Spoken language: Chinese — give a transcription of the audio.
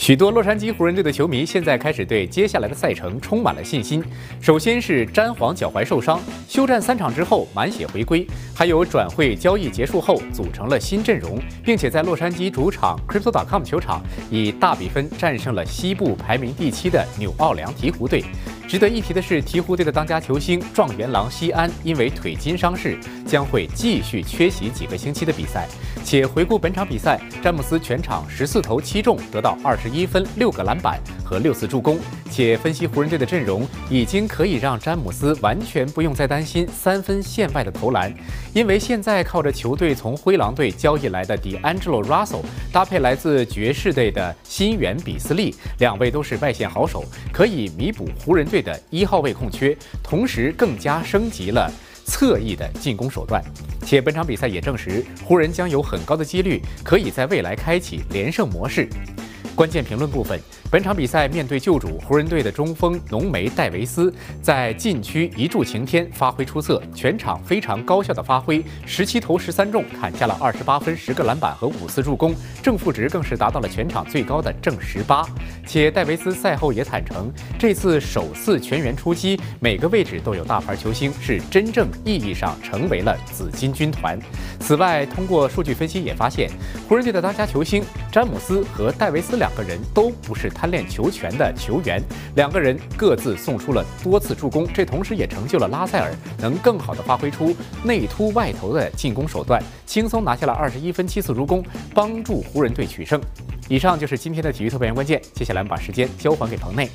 许多洛杉矶湖人队的球迷现在开始对接下来的赛程充满了信心。首先是詹皇脚踝受伤，休战三场之后满血回归；还有转会交易结束后组成了新阵容，并且在洛杉矶主场 Crypto.com 球场以大比分战胜了西部排名第七的纽奥良鹈鹕队。值得一提的是，鹈鹕队的当家球星状元郎西安因为腿筋伤势，将会继续缺席几个星期的比赛。且回顾本场比赛，詹姆斯全场十四投七中，得到二十一分、六个篮板和六次助攻。且分析湖人队的阵容，已经可以让詹姆斯完全不用再担心三分线外的投篮，因为现在靠着球队从灰狼队交易来的 D'Angelo Russell，搭配来自爵士队的新援比斯利，两位都是外线好手，可以弥补湖人队的一号位空缺，同时更加升级了侧翼的进攻手段。且本场比赛也证实，湖人将有很高的几率可以在未来开启连胜模式。关键评论部分。本场比赛面对旧主湖人队的中锋浓眉戴维斯，在禁区一柱擎天，发挥出色，全场非常高效的发挥，十七投十三中，砍下了二十八分、十个篮板和五次助攻，正负值更是达到了全场最高的正十八。且戴维斯赛后也坦诚，这次首次全员出击，每个位置都有大牌球星，是真正意义上成为了紫金军团。此外，通过数据分析也发现，湖人队的当家球星詹姆斯和戴维斯两个人都不是。贪恋球权的球员，两个人各自送出了多次助攻，这同时也成就了拉塞尔能更好的发挥出内突外投的进攻手段，轻松拿下了二十一分七次助攻，帮助湖人队取胜。以上就是今天的体育特派员关键，接下来我们把时间交还给彭内。